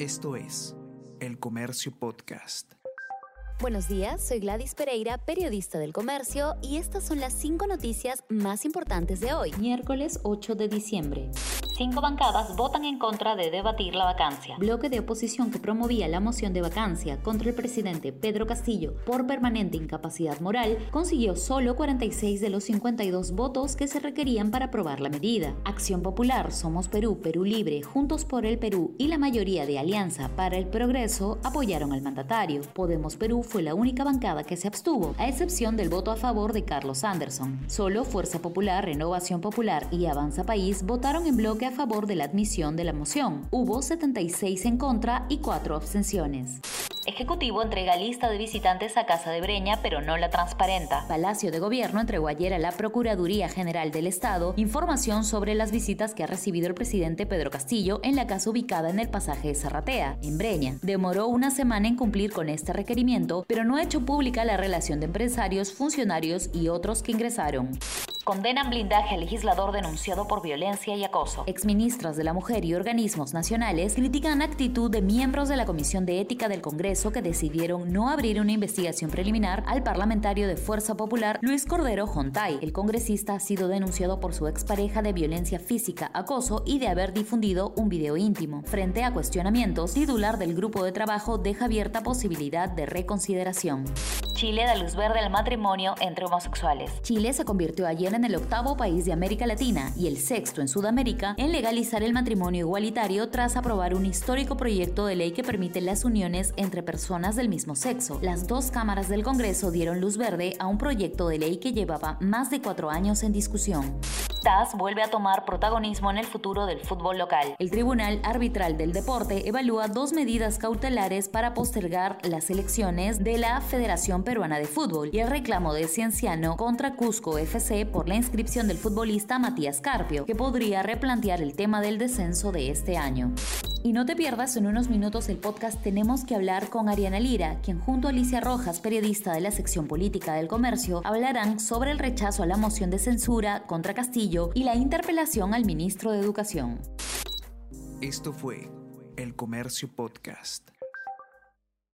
Esto es El Comercio Podcast. Buenos días, soy Gladys Pereira, periodista del comercio, y estas son las cinco noticias más importantes de hoy, miércoles 8 de diciembre. Cinco bancadas votan en contra de debatir la vacancia. Bloque de oposición que promovía la moción de vacancia contra el presidente Pedro Castillo por permanente incapacidad moral consiguió solo 46 de los 52 votos que se requerían para aprobar la medida. Acción Popular, Somos Perú, Perú Libre, Juntos por el Perú y la mayoría de Alianza para el Progreso apoyaron al mandatario. Podemos Perú fue la única bancada que se abstuvo, a excepción del voto a favor de Carlos Anderson. Solo Fuerza Popular, Renovación Popular y Avanza País votaron en bloque favor de la admisión de la moción. Hubo 76 en contra y 4 abstenciones. Ejecutivo entrega lista de visitantes a Casa de Breña, pero no la transparenta. Palacio de Gobierno entregó ayer a la Procuraduría General del Estado información sobre las visitas que ha recibido el presidente Pedro Castillo en la casa ubicada en el pasaje de Zarratea, en Breña. Demoró una semana en cumplir con este requerimiento, pero no ha hecho pública la relación de empresarios, funcionarios y otros que ingresaron. Condenan blindaje al legislador denunciado por violencia y acoso. Exministras de la Mujer y organismos nacionales critican actitud de miembros de la Comisión de Ética del Congreso que decidieron no abrir una investigación preliminar al parlamentario de Fuerza Popular Luis Cordero Jontay. El congresista ha sido denunciado por su expareja de violencia física, acoso y de haber difundido un video íntimo. Frente a cuestionamientos, titular del grupo de trabajo deja abierta posibilidad de reconsideración. Chile da luz verde al matrimonio entre homosexuales. Chile se convirtió ayer en el octavo país de América Latina y el sexto en Sudamérica en legalizar el matrimonio igualitario tras aprobar un histórico proyecto de ley que permite las uniones entre personas del mismo sexo. Las dos cámaras del Congreso dieron luz verde a un proyecto de ley que llevaba más de cuatro años en discusión. TAS vuelve a tomar protagonismo en el futuro del fútbol local. El Tribunal Arbitral del Deporte evalúa dos medidas cautelares para postergar las elecciones de la Federación Peruana de Fútbol y el reclamo de Cienciano contra Cusco FC por la inscripción del futbolista Matías Carpio, que podría replantear el tema del descenso de este año. Y no te pierdas en unos minutos el podcast Tenemos que hablar con Ariana Lira, quien junto a Alicia Rojas, periodista de la sección política del comercio, hablarán sobre el rechazo a la moción de censura contra Castillo y la interpelación al ministro de Educación. Esto fue El Comercio Podcast.